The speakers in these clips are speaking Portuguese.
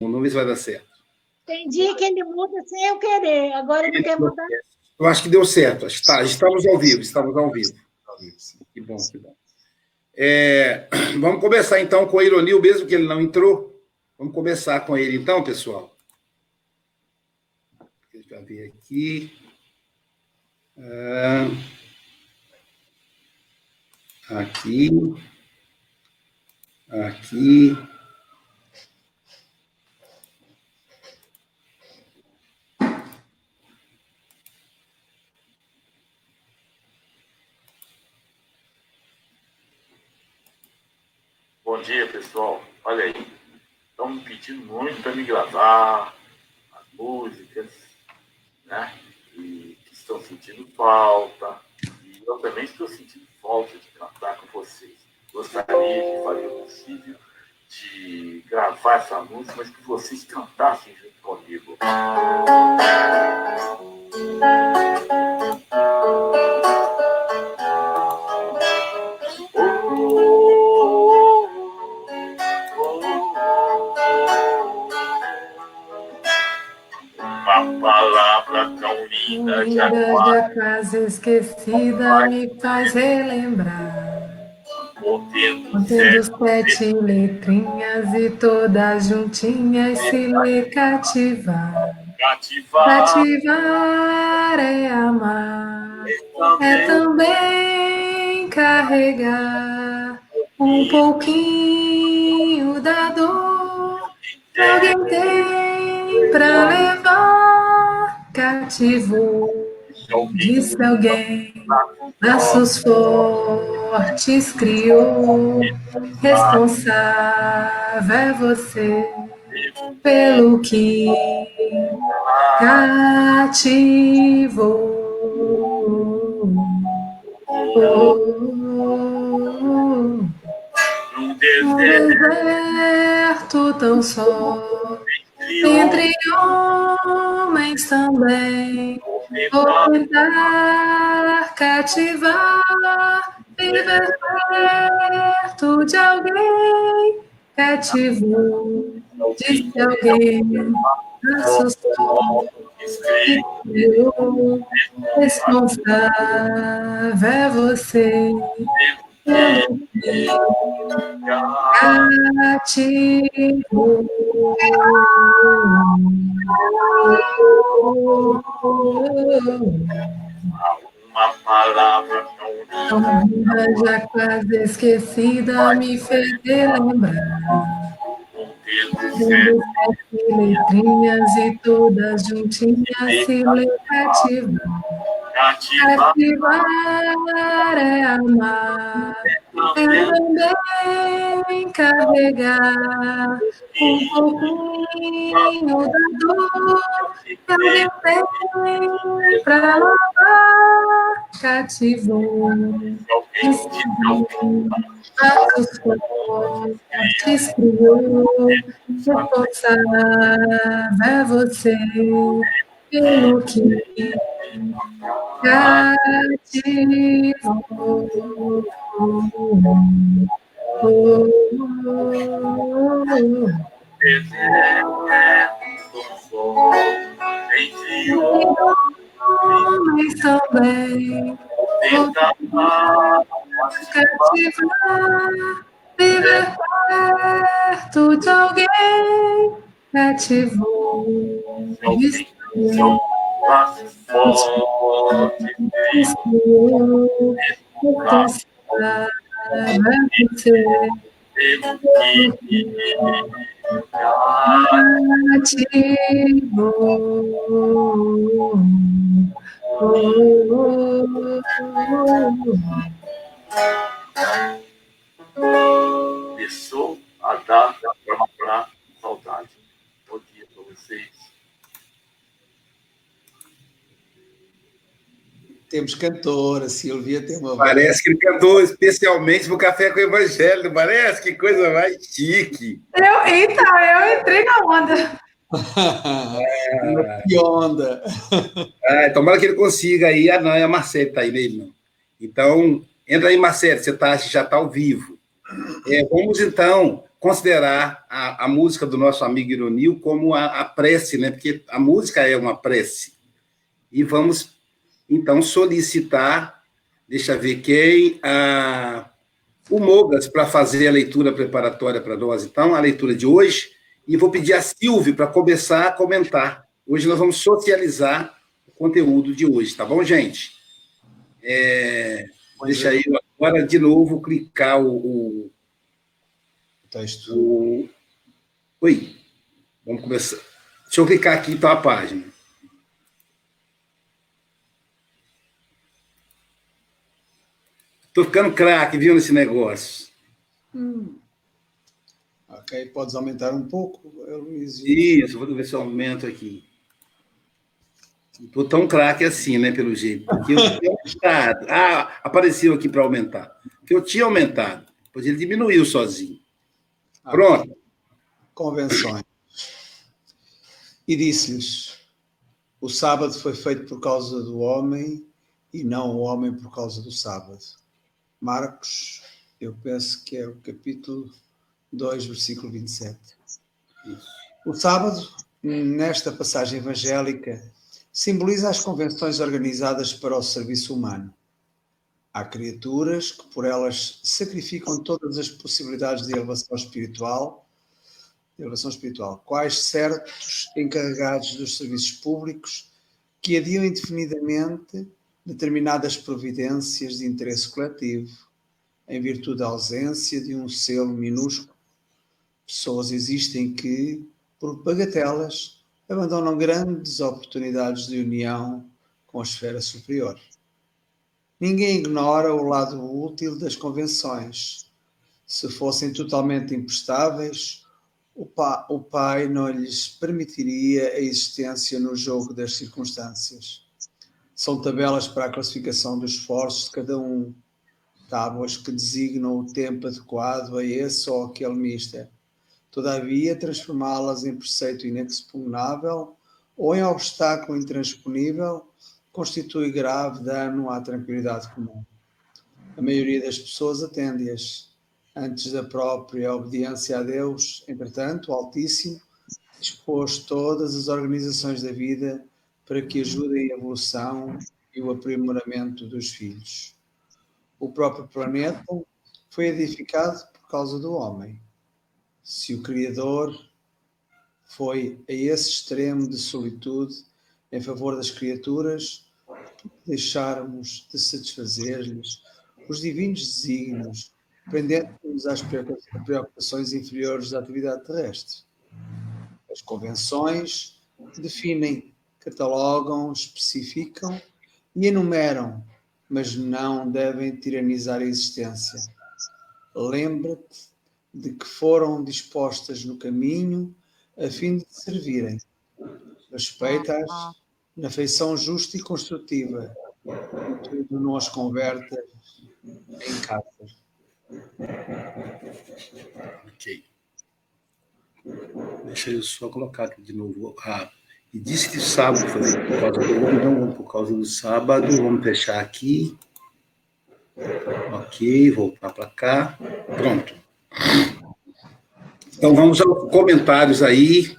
Vamos ver se vai dar certo. Tem dia que ele muda sem eu querer, agora ele quer mudar. Eu acho que deu certo. Está, estamos ao vivo, estamos ao vivo. Que bom, que bom. É, vamos começar então com o Ironil, mesmo que ele não entrou. Vamos começar com ele então, pessoal. Deixa eu ver aqui. Ah, aqui. Aqui. Bom dia, pessoal. Olha aí. Estão me pedindo muito para me gravar as músicas, né? E que estão sentindo falta. E eu também estou sentindo falta de cantar com vocês. Gostaria que faria o possível de gravar essa música, mas que vocês cantassem junto comigo. Uma linda já quase esquecida me faz relembrar. Contendo sete letrinhas e todas juntinhas se lê cativar. cativar. Cativar é amar, é também carregar um pouquinho da dor que alguém tem pra levar. Cativou, disse alguém, laços fortes criou. Responsável é você pelo que cativou. Num No deserto deserto tão só, entre homens também, vou tentar cativar, viver perto de alguém, cativou, disse alguém, assustou, eu, responsável é você, cativou. uma palavra tão já quase esquecida me fez relembrar. Letrinhas e todas juntinhas se lê. Cativar. É amar, é também carregar um pouquinho da dor que alguém tem pra lavar. Cativou, atos fortes criou, responsável é você pelo que cativou. Homens também cativar, viver perto de alguém cativou. Cativou. Começou a dar para saudade. Bom dia para vocês. Temos cantora, Silvia tem uma. Parece que ele cantou especialmente para o Café com o Evangelho, parece? Que coisa mais chique. Eu, então, eu entrei na onda. que onda! Ah, tomara que ele consiga aí. Ah, não, é a Marcelo está aí mesmo. não. Então, entra aí, Marcelo, você tá, já está ao vivo. É, vamos, então, considerar a, a música do nosso amigo Ironil como a, a prece, né? Porque a música é uma prece. E vamos, então, solicitar, deixa eu ver quem, a, o Mogas para fazer a leitura preparatória para nós, então, a leitura de hoje, e vou pedir a Silvio para começar a comentar. Hoje nós vamos socializar o conteúdo de hoje, tá bom, gente? É, deixa aí agora de novo clicar o, o Texto. o... Oi, vamos começar. Deixa eu clicar aqui então a página. Estou ficando craque, viu, nesse negócio. Ok, podes aumentar um pouco, Luís. Isso, vou ver se eu aumento aqui. Estou tão craque assim, né, pelo jeito. Porque eu tinha aumentado. Ah, apareceu aqui para aumentar. Porque eu tinha aumentado. Depois ele diminuiu sozinho. Pronto. Convenções. E disse-lhes: O sábado foi feito por causa do homem e não o homem por causa do sábado. Marcos, eu penso que é o capítulo 2, versículo 27. O sábado, nesta passagem evangélica, simboliza as convenções organizadas para o serviço humano. Há criaturas que por elas sacrificam todas as possibilidades de elevação espiritual, de elevação espiritual, quais certos encarregados dos serviços públicos que adiam indefinidamente determinadas providências de interesse coletivo, em virtude da ausência de um selo minúsculo. Pessoas existem que, por bagatelas, abandonam grandes oportunidades de união com a esfera superior. Ninguém ignora o lado útil das convenções. Se fossem totalmente imprestáveis, o, pa o pai não lhes permitiria a existência no jogo das circunstâncias. São tabelas para a classificação dos esforços de cada um, tábuas que designam o tempo adequado a esse ou aquele mister. Todavia, transformá-las em preceito inexpugnável ou em obstáculo intransponível constitui grave dano à tranquilidade comum. A maioria das pessoas atende-as. Antes da própria obediência a Deus, entretanto, o Altíssimo dispôs todas as organizações da vida para que ajudem a evolução e o aprimoramento dos filhos. O próprio planeta foi edificado por causa do homem. Se o Criador foi a esse extremo de solitude em favor das criaturas, deixarmos de satisfazer-lhes os divinos desígnios, prendendo-nos às preocupações inferiores da atividade terrestre. As convenções definem, catalogam, especificam e enumeram, mas não devem tiranizar a existência. Lembra-te de que foram dispostas no caminho a fim de te servirem. Respeita-as na feição justa e construtiva, tudo não as converte em cárcere. Ok. Deixa eu só colocar aqui de novo. Ah, e disse que sábado foi por causa do homem, não por causa do sábado. Vamos fechar aqui. Ok, voltar para cá. Pronto. Então vamos aos comentários aí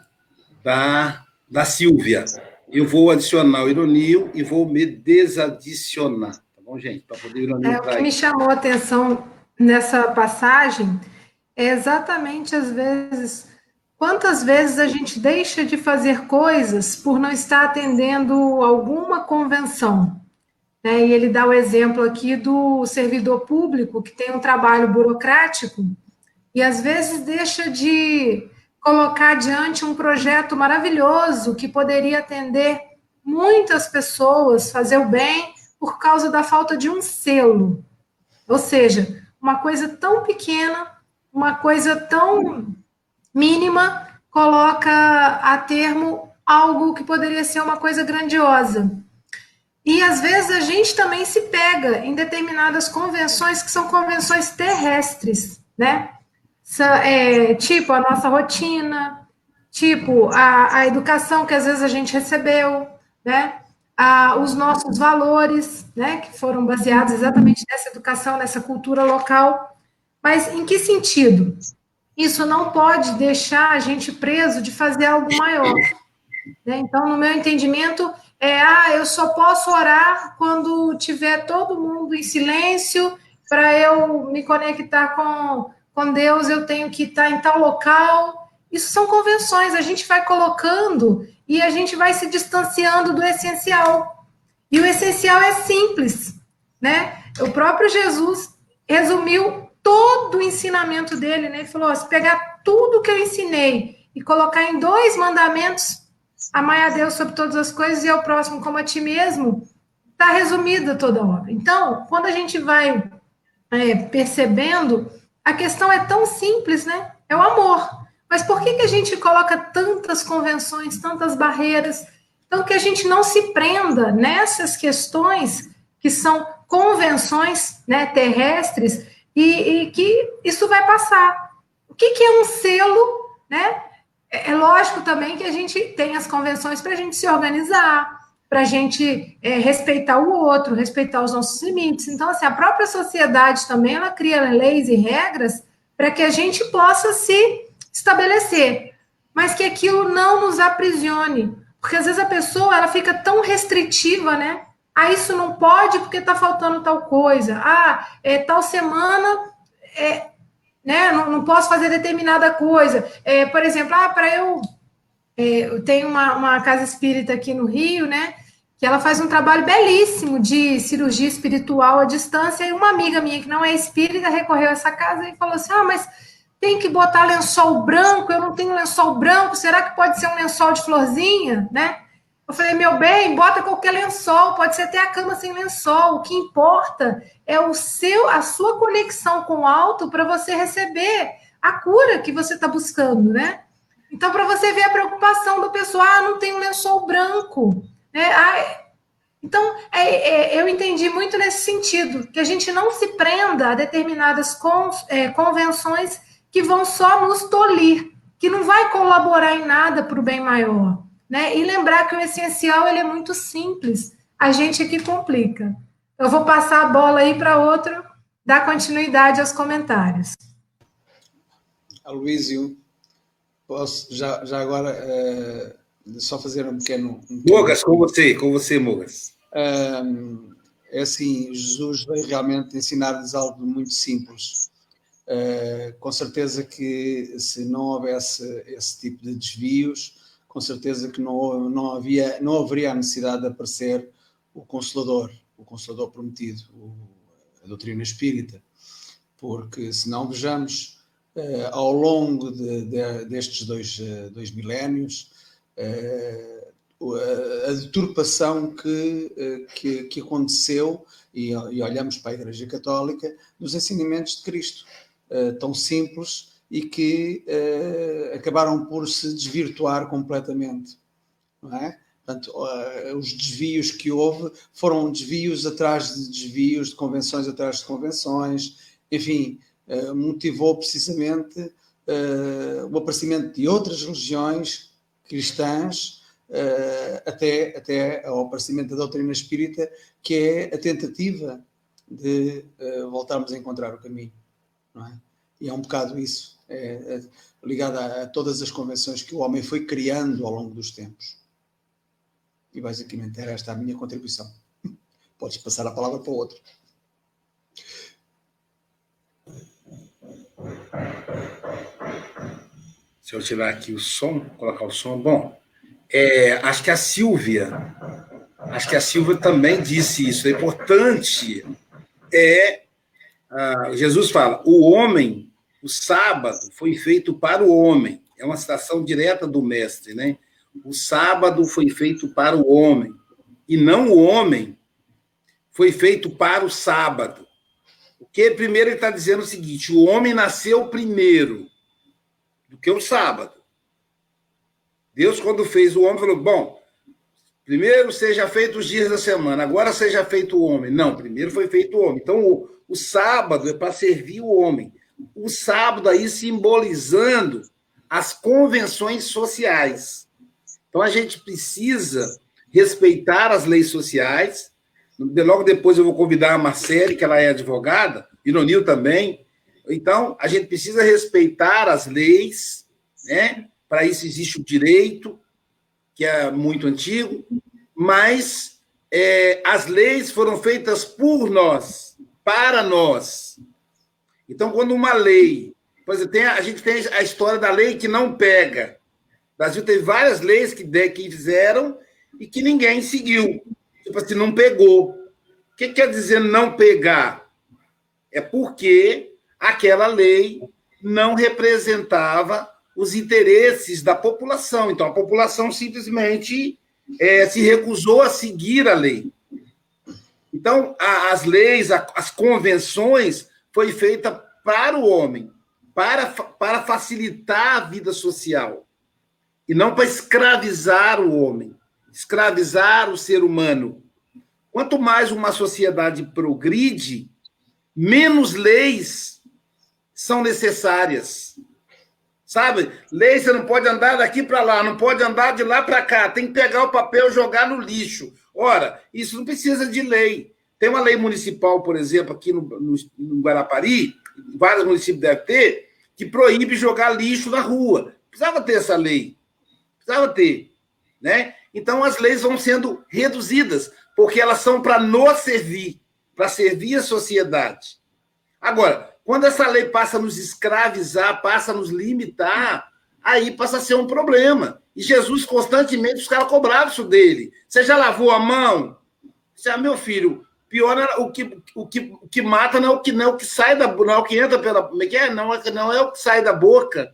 da, da Silvia. Eu vou adicionar o ironio e vou me desadicionar. Tá bom, gente? Para poder ironio é, O que me chamou a atenção nessa passagem é exatamente às vezes quantas vezes a gente deixa de fazer coisas por não estar atendendo alguma convenção. Né? E ele dá o exemplo aqui do servidor público que tem um trabalho burocrático e às vezes deixa de colocar adiante um projeto maravilhoso que poderia atender muitas pessoas, fazer o bem, por causa da falta de um selo. Ou seja, uma coisa tão pequena, uma coisa tão mínima, coloca a termo algo que poderia ser uma coisa grandiosa. E às vezes a gente também se pega em determinadas convenções que são convenções terrestres, né? é, tipo a nossa rotina, tipo a, a educação que às vezes a gente recebeu, né? A, os nossos valores, né? Que foram baseados exatamente nessa educação, nessa cultura local. Mas em que sentido? Isso não pode deixar a gente preso de fazer algo maior. Né? Então, no meu entendimento, é, ah, eu só posso orar quando tiver todo mundo em silêncio, para eu me conectar com, com Deus, eu tenho que estar em tal local. Isso são convenções, a gente vai colocando e a gente vai se distanciando do essencial. E o essencial é simples, né? O próprio Jesus resumiu todo o ensinamento dele, né? Ele falou: se pegar tudo que eu ensinei e colocar em dois mandamentos, amar a Deus sobre todas as coisas e ao próximo como a ti mesmo, está resumida toda a obra. Então, quando a gente vai é, percebendo, a questão é tão simples, né? É o amor. Mas por que, que a gente coloca tantas convenções, tantas barreiras? Então, que a gente não se prenda nessas questões que são convenções né, terrestres e, e que isso vai passar. O que, que é um selo, né? É, é lógico também que a gente tem as convenções para a gente se organizar, para a gente é, respeitar o outro, respeitar os nossos limites. Então, assim, a própria sociedade também ela cria leis e regras para que a gente possa se estabelecer, mas que aquilo não nos aprisione, porque às vezes a pessoa ela fica tão restritiva, né? Ah, isso não pode porque está faltando tal coisa. Ah, é, tal semana é, né, não, não posso fazer determinada coisa. É, por exemplo, ah, para eu. É, eu tenho uma, uma casa espírita aqui no Rio, né? Que ela faz um trabalho belíssimo de cirurgia espiritual à distância. E uma amiga minha que não é espírita recorreu a essa casa e falou assim: Ah, mas tem que botar lençol branco, eu não tenho lençol branco, será que pode ser um lençol de florzinha, né? Eu falei, meu bem, bota qualquer lençol, pode ser até a cama sem lençol. O que importa é o seu, a sua conexão com o alto para você receber a cura que você está buscando, né? Então, para você ver a preocupação do pessoal, ah, não tem um lençol branco, né? Ah, então, é, é, eu entendi muito nesse sentido, que a gente não se prenda a determinadas con, é, convenções que vão só nos tolir, que não vai colaborar em nada para o bem maior. Né? E lembrar que o essencial ele é muito simples, a gente é que complica. Eu vou passar a bola aí para outro, dar continuidade aos comentários. Aloísio, posso já, já agora é, só fazer um pequeno. Um Mogas, com você, com você, Mogas. é assim, Jesus veio realmente ensinar-nos algo muito simples. Uh, com certeza que se não houvesse esse tipo de desvios, com certeza que não, não, havia, não haveria a necessidade de aparecer o Consolador, o Consolador prometido, o, a doutrina espírita, porque se não vejamos eh, ao longo de, de, destes dois, eh, dois milénios eh, a deturpação que, que, que aconteceu, e, e, olhamos para a Igreja Católica, dos ensinamentos de Cristo, tão simples e que uh, acabaram por se desvirtuar completamente. Não é? Portanto, uh, os desvios que houve foram desvios atrás de desvios, de convenções atrás de convenções, enfim, uh, motivou precisamente o aparecimento de outras religiões cristãs, até, até ao aparecimento da doutrina espírita, que é a tentativa de voltarmos a encontrar o caminho. Não é? E é um bocado isso é, é, ligada a, todas as convenções que o homem foi criando ao longo dos tempos. E basicamente era esta a minha contribuição. Podes passar a palavra para o outro. Se eu tirar aqui o som, colocar o som, bom, é, acho que a Silvia, acho que a Silvia também disse isso. É importante é ah, Jesus fala, o homem o sábado foi feito para o homem. É uma citação direta do mestre, né? O sábado foi feito para o homem. E não o homem foi feito para o sábado. Porque primeiro ele está dizendo o seguinte: o homem nasceu primeiro do que o sábado. Deus, quando fez o homem, falou: bom, primeiro seja feito os dias da semana, agora seja feito o homem. Não, primeiro foi feito o homem. Então, o, o sábado é para servir o homem o sábado aí simbolizando as convenções sociais. Então a gente precisa respeitar as leis sociais. Logo depois eu vou convidar a Marcele, que ela é advogada, e Nonil também. Então, a gente precisa respeitar as leis, né? Para isso existe o direito, que é muito antigo, mas é, as leis foram feitas por nós, para nós. Então, quando uma lei. Por exemplo, tem, a gente tem a história da lei que não pega. O Brasil teve várias leis que, que fizeram e que ninguém seguiu. Tipo assim, não pegou. O que quer dizer não pegar? É porque aquela lei não representava os interesses da população. Então, a população simplesmente é, se recusou a seguir a lei. Então, a, as leis, a, as convenções foi feita para o homem, para, para facilitar a vida social, e não para escravizar o homem, escravizar o ser humano. Quanto mais uma sociedade progride, menos leis são necessárias. Sabe? Lei, você não pode andar daqui para lá, não pode andar de lá para cá, tem que pegar o papel e jogar no lixo. Ora, isso não precisa de lei. Tem uma lei municipal, por exemplo, aqui no, no, no Guarapari, vários municípios devem ter, que proíbe jogar lixo na rua. Precisava ter essa lei. Precisava ter. Né? Então, as leis vão sendo reduzidas, porque elas são para nos servir, para servir a sociedade. Agora, quando essa lei passa a nos escravizar, passa a nos limitar, aí passa a ser um problema. E Jesus constantemente, os caras cobravam isso dele. Você já lavou a mão? Você, ah, meu filho, Pior é o que, o que, o que mata não é o que, não é o que sai da não é o que entra pela. Como é que é? Não é, não é o que sai da boca.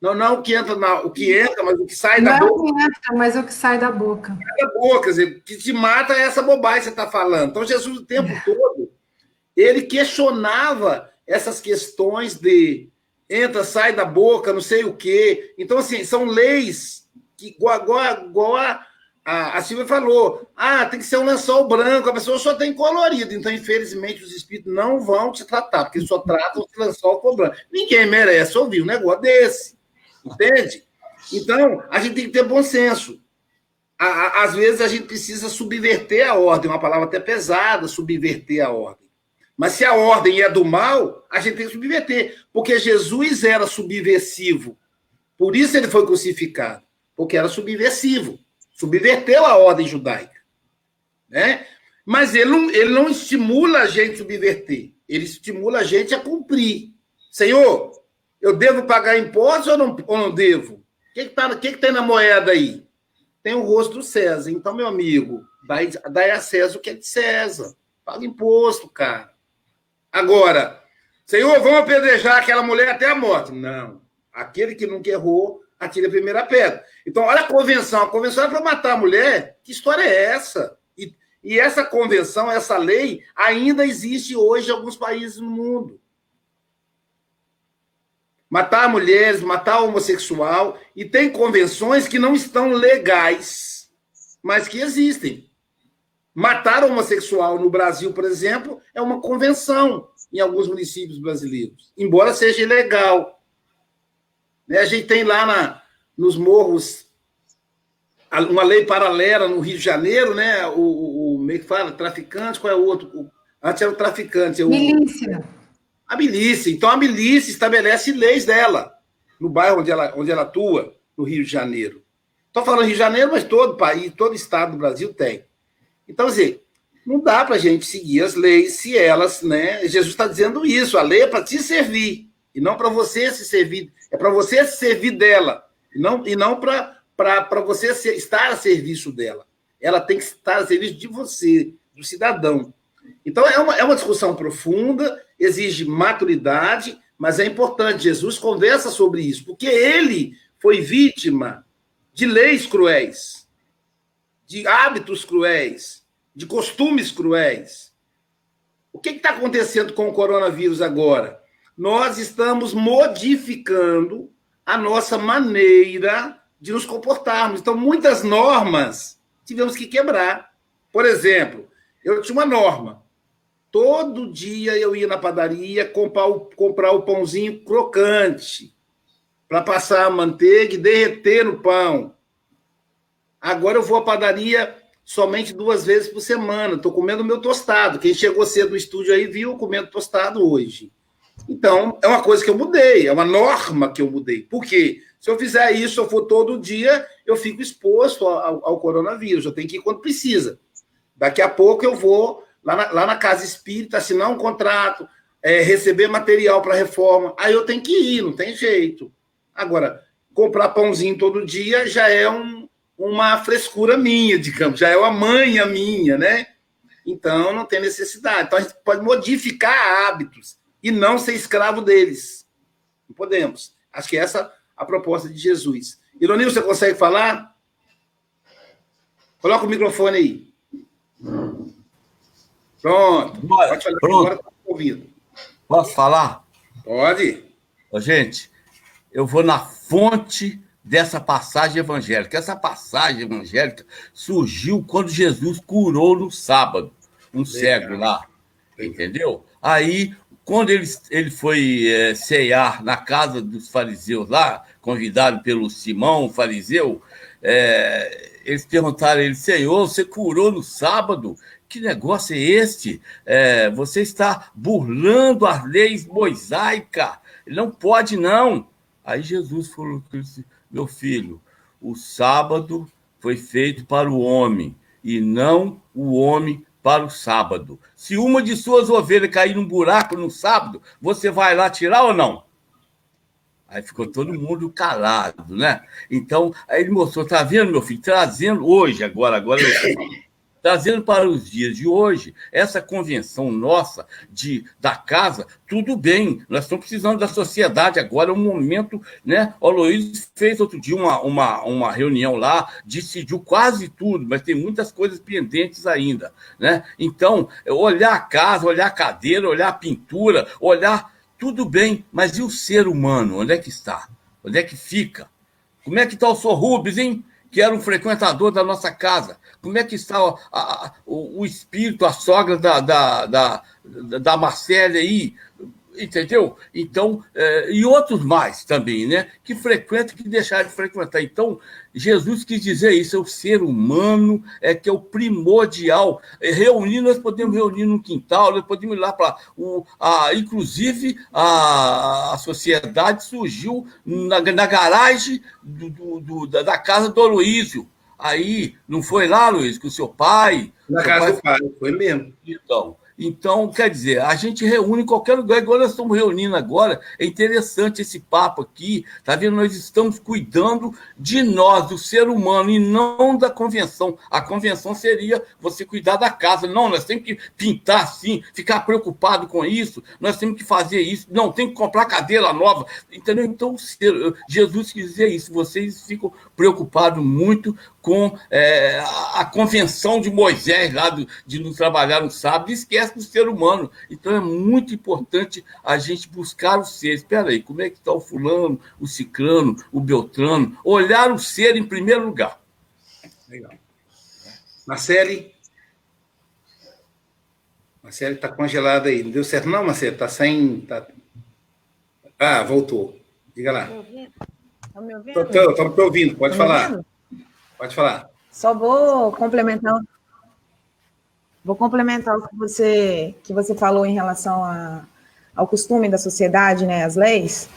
Não, não é o que entra na, o que entra, mas o que sai não da boca. Não é o que entra, mas o que sai da boca. Sai da boca, o que te mata é essa bobagem que você está falando. Então, Jesus, o tempo é. todo, ele questionava essas questões de entra, sai da boca, não sei o quê. Então, assim, são leis que, igual, igual, igual a, a, a Silvia falou: ah, tem que ser um lençol branco, a pessoa só tem colorido. Então, infelizmente, os espíritos não vão te tratar, porque só tratam o lençol com branco. Ninguém merece ouvir um negócio desse. Entende? Então, a gente tem que ter bom senso. Às vezes a gente precisa subverter a ordem, uma palavra até pesada, subverter a ordem. Mas se a ordem é do mal, a gente tem que subverter, porque Jesus era subversivo. Por isso ele foi crucificado, porque era subversivo subverteu a ordem judaica. Né? Mas ele não, ele não estimula a gente a subverter, ele estimula a gente a cumprir. Senhor, eu devo pagar impostos ou não, ou não devo? O que, que, tá, que, que tem na moeda aí? Tem o rosto do César. Então, meu amigo, dai, dai a César o que é de César. Paga imposto, cara. Agora, Senhor, vamos apedrejar aquela mulher até a morte. Não. Aquele que nunca errou, atira a primeira pedra. Então, olha a convenção. A convenção é para matar a mulher. Que história é essa? E, e essa convenção, essa lei, ainda existe hoje em alguns países no mundo. Matar mulheres, matar homossexual. E tem convenções que não estão legais, mas que existem. Matar homossexual no Brasil, por exemplo, é uma convenção em alguns municípios brasileiros, embora seja ilegal. Né? A gente tem lá na, nos morros uma lei paralela no Rio de Janeiro, né? O, o, o como é que fala? Traficante, qual é o outro? O, antes era o traficante. É o, milícia. A milícia. Então a milícia estabelece leis dela no bairro onde ela, onde ela atua, no Rio de Janeiro. Estou falando Rio de Janeiro, mas todo país, todo estado do Brasil tem. Então, assim, não dá para a gente seguir as leis se elas, né? Jesus está dizendo isso, a lei é para te servir, e não para você se servir é para você servir dela, e não, e não para você ser, estar a serviço dela. Ela tem que estar a serviço de você, do cidadão. Então, é uma, é uma discussão profunda, exige maturidade, mas é importante. Jesus conversa sobre isso, porque ele foi vítima de leis cruéis, de hábitos cruéis, de costumes cruéis. O que está acontecendo com o coronavírus agora? Nós estamos modificando a nossa maneira de nos comportarmos. Então, muitas normas tivemos que quebrar. Por exemplo, eu tinha uma norma. Todo dia eu ia na padaria comprar o, comprar o pãozinho crocante para passar a manteiga e derreter no pão. Agora eu vou à padaria somente duas vezes por semana. Estou comendo meu tostado. Quem chegou cedo no estúdio aí viu comendo tostado hoje. Então, é uma coisa que eu mudei, é uma norma que eu mudei. Por quê? Se eu fizer isso, eu for todo dia, eu fico exposto ao, ao coronavírus. Eu tenho que ir quando precisa. Daqui a pouco eu vou lá na, lá na casa espírita, assinar um contrato, é, receber material para reforma. Aí eu tenho que ir, não tem jeito. Agora, comprar pãozinho todo dia já é um, uma frescura minha, digamos, já é uma manha minha, né? Então não tem necessidade. Então a gente pode modificar hábitos e não ser escravo deles. Não podemos. Acho que essa é a proposta de Jesus. Ironil, você consegue falar? Coloca o microfone aí. Pronto. Bora, Pode falar. Pronto. Agora tá ouvindo. Posso falar? Pode. Ô, gente, eu vou na fonte dessa passagem evangélica. Essa passagem evangélica surgiu quando Jesus curou no sábado um Legal. cego lá, entendeu? Aí, quando ele, ele foi é, ceiar na casa dos fariseus lá, convidado pelo Simão, fariseu, é, eles perguntaram a ele, Senhor, você curou no sábado? Que negócio é este? É, você está burlando as leis mosaicas. Não pode, não. Aí Jesus falou, meu filho, o sábado foi feito para o homem e não o homem para o sábado. Se uma de suas ovelhas cair num buraco no sábado, você vai lá tirar ou não? Aí ficou todo mundo calado, né? Então, aí ele mostrou, tá vendo, meu filho? Trazendo hoje, agora, agora trazendo para os dias de hoje essa convenção nossa de da casa, tudo bem, nós estamos precisando da sociedade agora, é um momento, né? O Luiz fez outro dia uma, uma, uma reunião lá, decidiu quase tudo, mas tem muitas coisas pendentes ainda, né? Então, olhar a casa, olhar a cadeira, olhar a pintura, olhar tudo bem, mas e o ser humano? Onde é que está? Onde é que fica? Como é que está o Sr. Rubens, hein? Que era um frequentador da nossa casa. Como é que está o, a, o, o espírito, a sogra da, da, da, da Marcélia aí? entendeu? Então, é, e outros mais também, né? Que frequentam, que deixaram de frequentar. Então, Jesus quis dizer isso, é o ser humano, é que é o primordial. É, reunir, nós podemos reunir no quintal, nós podemos ir lá para. A, inclusive, a, a sociedade surgiu na, na garagem do, do, do, da casa do Aloísio. Aí, não foi lá, Luiz, com o seu pai? Na seu casa pai... do pai, foi mesmo. Então, então, quer dizer, a gente reúne em qualquer lugar, igual nós estamos reunindo agora. É interessante esse papo aqui, tá vendo? Nós estamos cuidando de nós, do ser humano, e não da convenção. A convenção seria você cuidar da casa. Não, nós temos que pintar assim, ficar preocupado com isso, nós temos que fazer isso. Não, tem que comprar cadeira nova. Entendeu? Então, Jesus quis dizer isso. Vocês ficam preocupados muito com é, a convenção de Moisés lá do, de não trabalhar no sábado, esquece do ser humano. Então é muito importante a gente buscar o ser. Espera aí, como é que está o fulano, o ciclano, o beltrano? Olhar o ser em primeiro lugar. Legal. Marcele? Marcele está congelada aí. Não deu certo não, Marcele? Está sem... Tá... Ah, voltou. Diga lá. Estão me ouvindo? Estou me ouvindo, pode tá falar. Ouvindo? Pode falar. Só vou complementar. Vou complementar o que você, que você falou em relação a, ao costume da sociedade, né, as leis.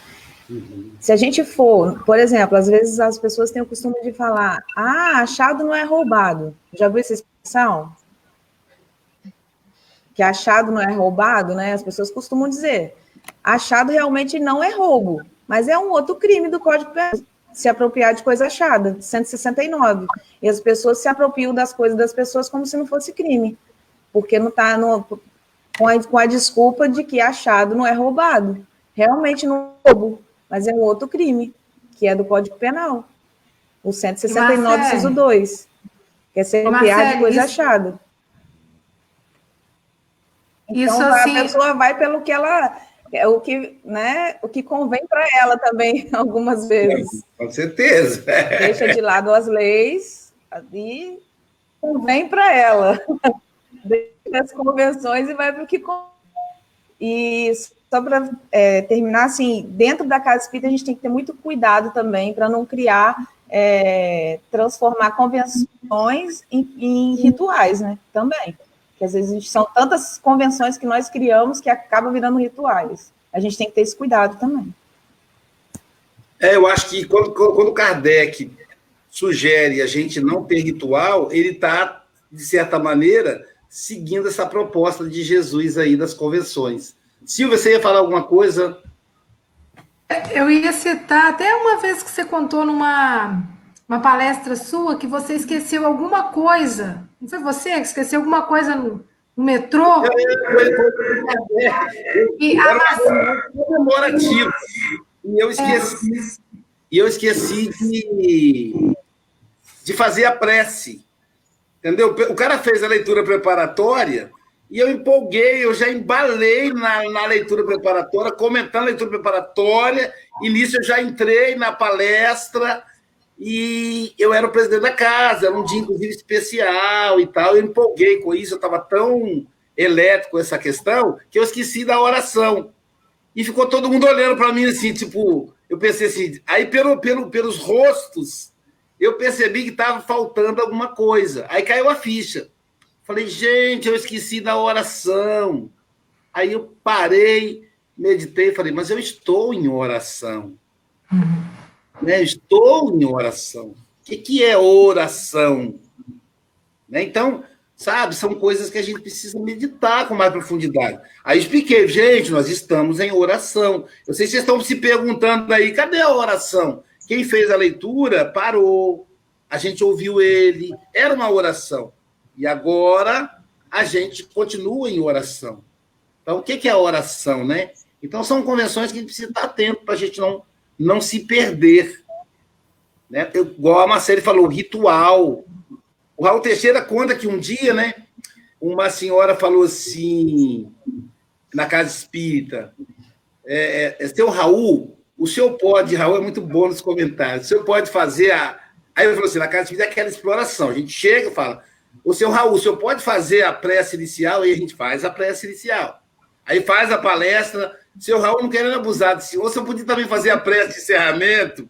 Uhum. Se a gente for, por exemplo, às vezes as pessoas têm o costume de falar: ah, achado não é roubado. Já viu essa expressão? Que achado não é roubado, né? As pessoas costumam dizer. Achado realmente não é roubo, mas é um outro crime do Código Penal se apropriar de coisa achada, 169. E as pessoas se apropriam das coisas das pessoas como se não fosse crime, porque não está com, a, com a desculpa de que achado não é roubado. Realmente não é roubo, mas é um outro crime, que é do Código Penal, o 169, inciso 2, que é se apropriar de coisa isso... achada. Então, isso, assim... a pessoa vai pelo que ela é o que, né, o que convém para ela também, algumas vezes. É, com certeza. Deixa de lado as leis e convém para ela. Deixa as convenções e vai para o que convém. E só para é, terminar, assim, dentro da casa espírita a gente tem que ter muito cuidado também para não criar, é, transformar convenções em, em rituais, né? Também que às vezes são tantas convenções que nós criamos que acabam virando rituais. A gente tem que ter esse cuidado também. É, eu acho que quando, quando Kardec sugere a gente não ter ritual, ele está, de certa maneira, seguindo essa proposta de Jesus aí das convenções. Silvia, você ia falar alguma coisa? Eu ia citar até uma vez que você contou numa uma palestra sua que você esqueceu alguma coisa. Não foi você que esqueceu alguma coisa no, no metrô? e a comemorativo. E eu esqueci. E eu esqueci de, de fazer a prece. Entendeu? O cara fez a leitura preparatória e eu empolguei, eu já embalei na, na leitura preparatória, comentando a leitura preparatória, e nisso eu já entrei na palestra, e eu era o presidente da casa, era um dia, inclusive, especial e tal, eu empolguei com isso, eu estava tão elétrico essa questão, que eu esqueci da oração. E ficou todo mundo olhando para mim assim, tipo, eu pensei assim, aí pelo, pelo, pelos rostos, eu percebi que estava faltando alguma coisa. Aí caiu a ficha. Falei, gente, eu esqueci da oração. Aí eu parei, meditei, falei, mas eu estou em oração. Uhum. Né? Estou em oração. O que, que é oração? Né? Então, sabe, são coisas que a gente precisa meditar com mais profundidade. Aí expliquei, gente, nós estamos em oração. Eu sei que vocês estão se perguntando aí, cadê a oração? Quem fez a leitura parou, a gente ouviu ele, era uma oração. E agora a gente continua em oração. Então, o que é oração, né? Então, são convenções que a gente precisa estar atento para a gente não, não se perder. Né? Igual a Marcele falou, ritual. O Raul Teixeira conta que um dia, né, uma senhora falou assim, na casa espírita, é, é, seu Raul, o senhor pode, Raul é muito bom nos comentários, o senhor pode fazer a. Aí eu falou assim: na casa espírita é aquela exploração. A gente chega e fala, o seu Raul, o senhor pode fazer a prece inicial? Aí a gente faz a prece inicial. Aí faz a palestra. Seu Raul não querendo abusar do senhor, senhor podia também fazer a prece de encerramento.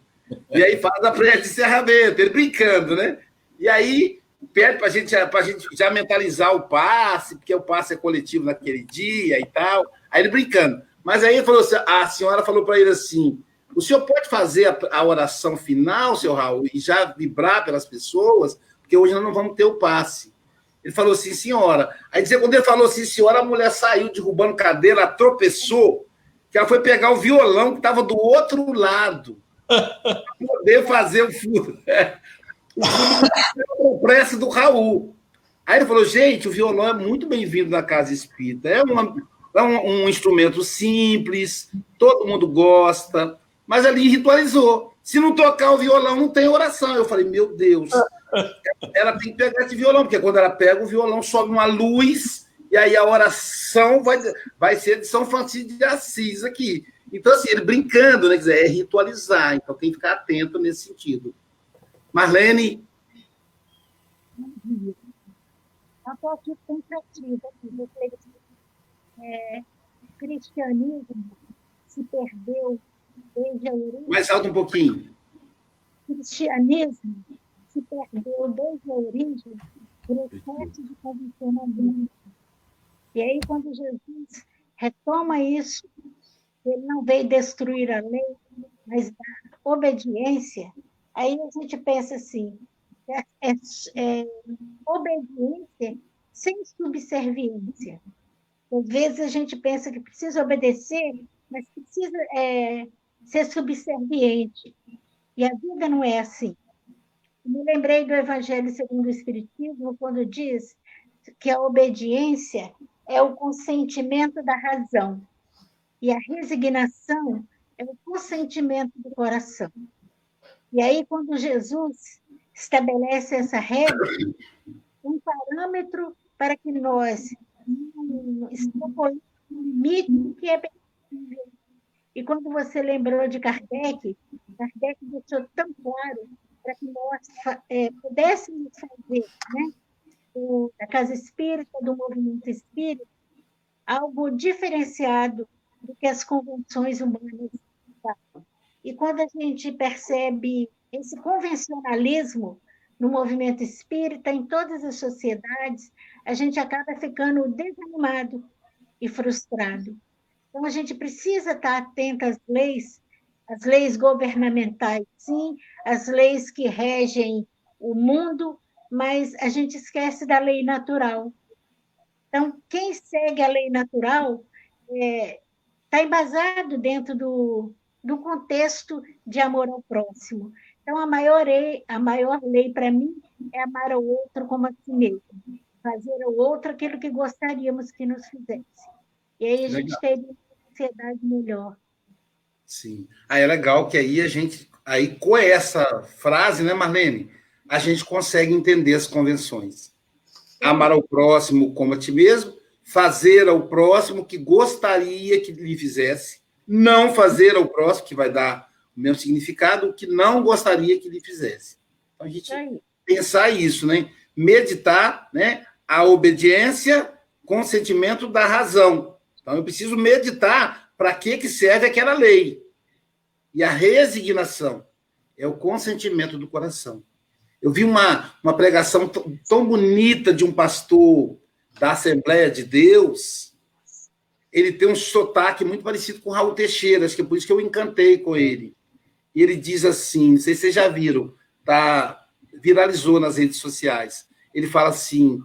E aí faz a prece de encerramento, ele brincando, né? E aí pede para gente, a gente já mentalizar o passe, porque o passe é coletivo naquele dia e tal. Aí ele brincando. Mas aí falou a senhora falou para ele assim: o senhor pode fazer a, a oração final, seu Raul, e já vibrar pelas pessoas? porque hoje nós não vamos ter o passe. Ele falou assim, senhora. Aí dizer, quando ele falou assim, senhora, a mulher saiu derrubando cadeira, tropeçou, que ela foi pegar o violão que estava do outro lado, para poder fazer o furo. É, o furo prece do Raul. Aí ele falou, gente, o violão é muito bem-vindo na casa espírita. É, uma, é um, um instrumento simples, todo mundo gosta, mas ali ritualizou. Se não tocar o violão, não tem oração. Eu falei, meu Deus ela tem que pegar esse violão, porque quando ela pega o violão, sobe uma luz, e aí a oração vai, vai ser de São Francisco de Assis aqui. Então, assim, ele brincando, né? Dizer, é ritualizar, então tem que ficar atento nesse sentido. Marlene? Eu estou aqui pensativa, é, o cristianismo se perdeu desde a origem. Mais alto um pouquinho. O cristianismo se perdeu desde a origem por excesso de convencionamento. E aí, quando Jesus retoma isso, ele não veio destruir a lei, mas dar obediência, aí a gente pensa assim, é, é, é obediência sem subserviência. Às vezes a gente pensa que precisa obedecer, mas precisa é, ser subserviente. E a vida não é assim. Me lembrei do Evangelho segundo o Espiritismo, quando diz que a obediência é o consentimento da razão e a resignação é o consentimento do coração. E aí, quando Jesus estabelece essa regra, um parâmetro para que nós extrapolemos um limite que é possível. E quando você lembrou de Kardec, Kardec deixou tão claro para que nós é, pudéssemos fazer né, o, da Casa Espírita, do movimento espírita, algo diferenciado do que as convenções humanas. E quando a gente percebe esse convencionalismo no movimento espírita, em todas as sociedades, a gente acaba ficando desanimado e frustrado. Então, a gente precisa estar atento às leis, às leis governamentais, sim, as leis que regem o mundo, mas a gente esquece da lei natural. Então, quem segue a lei natural está é, tá embasado dentro do, do contexto de amor ao próximo. Então, a maior lei, a maior lei para mim é amar o outro como a si mesmo, fazer ao outro aquilo que gostaríamos que nos fizesse. E aí a legal. gente teria uma sociedade melhor. Sim. Aí é legal que aí a gente, aí com essa frase, né, Marlene, a gente consegue entender as convenções. Amar ao próximo como a ti mesmo, fazer ao próximo que gostaria que lhe fizesse, não fazer ao próximo, que vai dar o mesmo significado, o que não gostaria que lhe fizesse. Então, a gente é. pensar isso, né? Meditar, né? A obediência com sentimento da razão. Então, eu preciso meditar para que, que serve aquela lei. E a resignação é o consentimento do coração. Eu vi uma, uma pregação tão bonita de um pastor da Assembleia de Deus. Ele tem um sotaque muito parecido com Raul Teixeira, acho que é por isso que eu encantei com ele. E ele diz assim: não sei se vocês já viram, tá, viralizou nas redes sociais. Ele fala assim: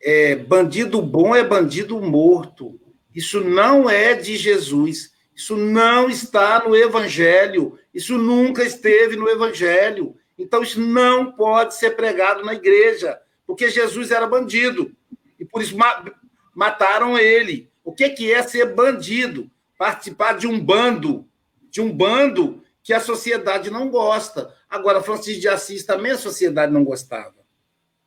é, bandido bom é bandido morto. Isso não é de Jesus. Isso não está no Evangelho. Isso nunca esteve no Evangelho. Então, isso não pode ser pregado na igreja, porque Jesus era bandido. E por isso mataram ele. O que é ser bandido? Participar de um bando, de um bando que a sociedade não gosta. Agora, Francisco de Assis também a sociedade não gostava.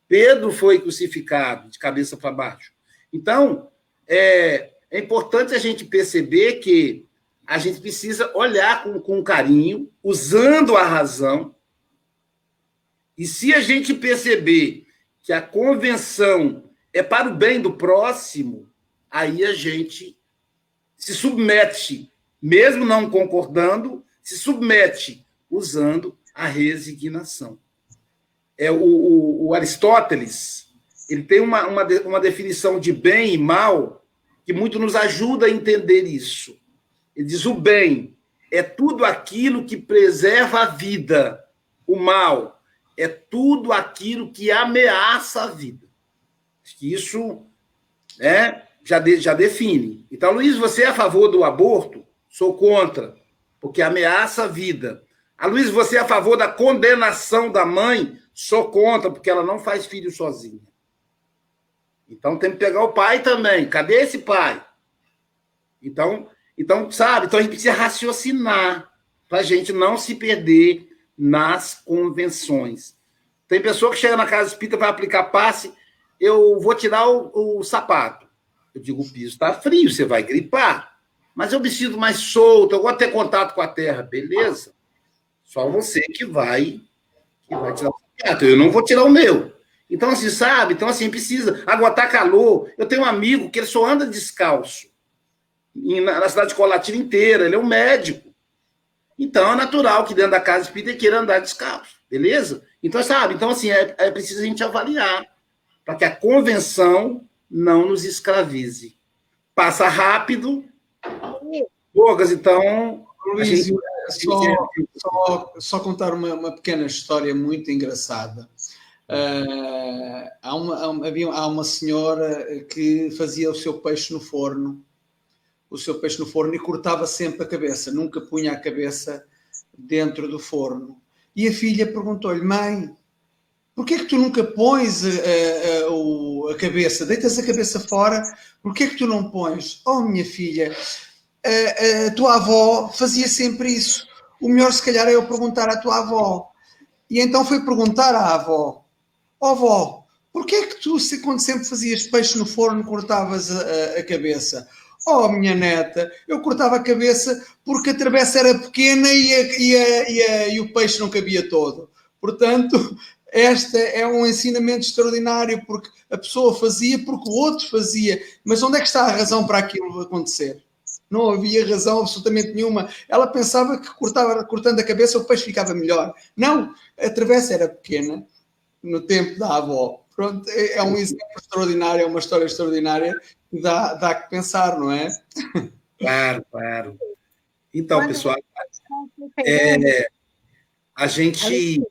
Pedro foi crucificado de cabeça para baixo. Então, é, é importante a gente perceber que a gente precisa olhar com, com carinho, usando a razão, e se a gente perceber que a convenção é para o bem do próximo, aí a gente se submete, mesmo não concordando, se submete usando a resignação. É o, o, o Aristóteles, ele tem uma, uma, uma definição de bem e mal que muito nos ajuda a entender isso. Ele diz: o bem é tudo aquilo que preserva a vida, o mal é tudo aquilo que ameaça a vida. Acho que isso né, já, de, já define. Então, Luiz, você é a favor do aborto? Sou contra, porque ameaça a vida. A Luiz, você é a favor da condenação da mãe? Sou contra, porque ela não faz filho sozinha. Então tem que pegar o pai também. Cadê esse pai? Então, então sabe? Então a gente precisa raciocinar para a gente não se perder nas convenções. Tem pessoa que chega na casa espírita vai aplicar passe, eu vou tirar o, o sapato. Eu digo, o piso está frio, você vai gripar. Mas eu me sinto mais solto, eu gosto de ter contato com a terra, beleza? Só você que vai, que vai tirar o sapato. Eu não vou tirar o meu. Então, assim, sabe? Então, assim, precisa. Agora tá calor. Eu tenho um amigo que ele só anda descalço. Na cidade colativa inteira. Ele é um médico. Então é natural que dentro da casa espírita queira andar descalço, beleza? Então, sabe? Então, assim, é, é preciso a gente avaliar para que a convenção não nos escravize. Passa rápido. Bogas, então. Luiz, gente... só, só, só, contar uma, uma, pequena história muito engraçada. Uh, há, uma, havia, há uma senhora que fazia o seu peixe no forno o seu peixe no forno e cortava sempre a cabeça, nunca punha a cabeça dentro do forno. E a filha perguntou-lhe, mãe, porquê é que tu nunca pões a, a, a, cabeça, deitas a cabeça fora, porquê é que tu não pões? Oh, minha filha, a, a tua avó fazia sempre isso. O melhor, se calhar, é eu perguntar à tua avó. E então foi perguntar à avó, oh, avó, porquê é que tu, quando sempre fazias peixe no forno, cortavas a, a cabeça? Oh, minha neta, eu cortava a cabeça porque a travessa era pequena e, a, e, a, e, a, e o peixe não cabia todo. Portanto, este é um ensinamento extraordinário porque a pessoa fazia porque o outro fazia. Mas onde é que está a razão para aquilo acontecer? Não havia razão absolutamente nenhuma. Ela pensava que cortava, cortando a cabeça o peixe ficava melhor. Não, a travessa era pequena no tempo da avó. Pronto, é, é um exemplo extraordinário, é uma história extraordinária dá, dá que pensar, não é? Claro, claro. Então, Quando pessoal, é, a gente.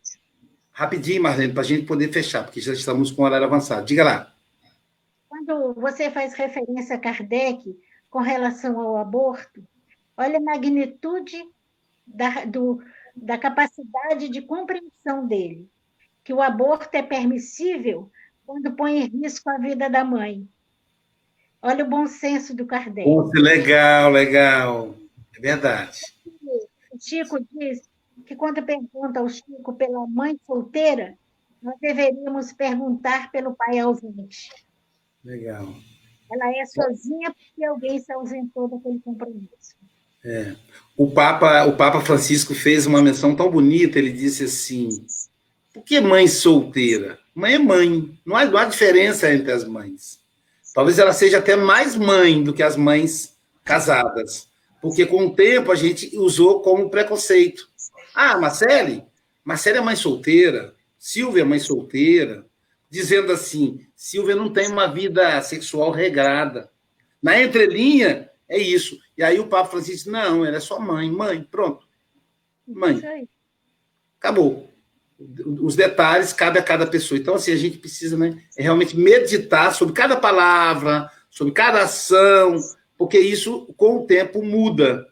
Rapidinho, Marlene, para a gente poder fechar, porque já estamos com o horário avançado. Diga lá. Quando você faz referência a Kardec com relação ao aborto, olha a magnitude da, do, da capacidade de compreensão dele, que o aborto é permissível quando põe em risco a vida da mãe. Olha o bom senso do Kardec. legal, legal. É verdade. O Chico diz que quando pergunta ao Chico pela mãe solteira, nós deveríamos perguntar pelo pai ausente. Legal. Ela é sozinha porque alguém se ausentou daquele compromisso. É. O Papa, o Papa Francisco fez uma menção tão bonita, ele disse assim: por que mãe solteira? Mãe é mãe, não há, não há diferença entre as mães. Talvez ela seja até mais mãe do que as mães casadas, porque com o tempo a gente usou como preconceito. Ah, Marcele? Marcele é mãe solteira, Silvia é mãe solteira, dizendo assim: Silvia não tem uma vida sexual regrada. Na entrelinha, é isso. E aí o Papa Francisco, não, ela é só mãe, mãe, pronto. Mãe. Acabou. Os detalhes cabe a cada pessoa. Então, assim, a gente precisa né, realmente meditar sobre cada palavra, sobre cada ação, porque isso, com o tempo, muda.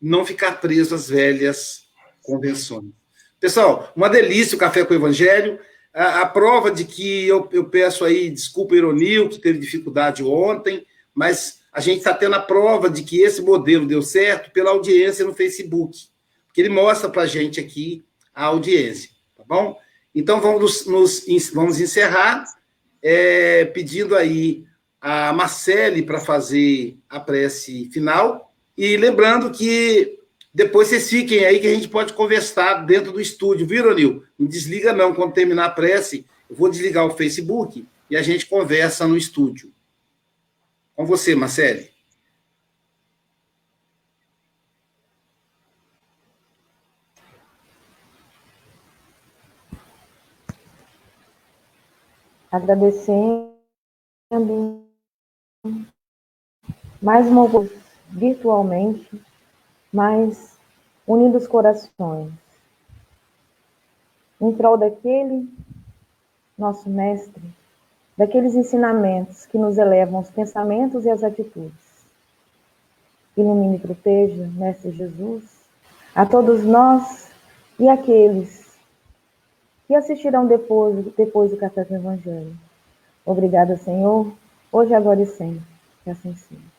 Não ficar preso às velhas convenções. Pessoal, uma delícia o Café com o Evangelho. A, a prova de que eu, eu peço aí, desculpa, Ironil, que teve dificuldade ontem, mas a gente está tendo a prova de que esse modelo deu certo pela audiência no Facebook, porque ele mostra para a gente aqui a audiência, bom? Então vamos, nos, vamos encerrar é, pedindo aí a Marcele para fazer a prece final e lembrando que depois vocês fiquem aí que a gente pode conversar dentro do estúdio, viu, Ronil? Não desliga não, quando terminar a prece, eu vou desligar o Facebook e a gente conversa no estúdio. Com você, Marcele. Agradecendo mais uma vez virtualmente, mas unindo os corações em prol daquele nosso mestre daqueles ensinamentos que nos elevam os pensamentos e as atitudes. Ilumine e proteja, Mestre Jesus, a todos nós e aqueles que assistirão depois, depois do Café do Evangelho. Obrigada, Senhor, hoje, agora e sempre. Que assim seja.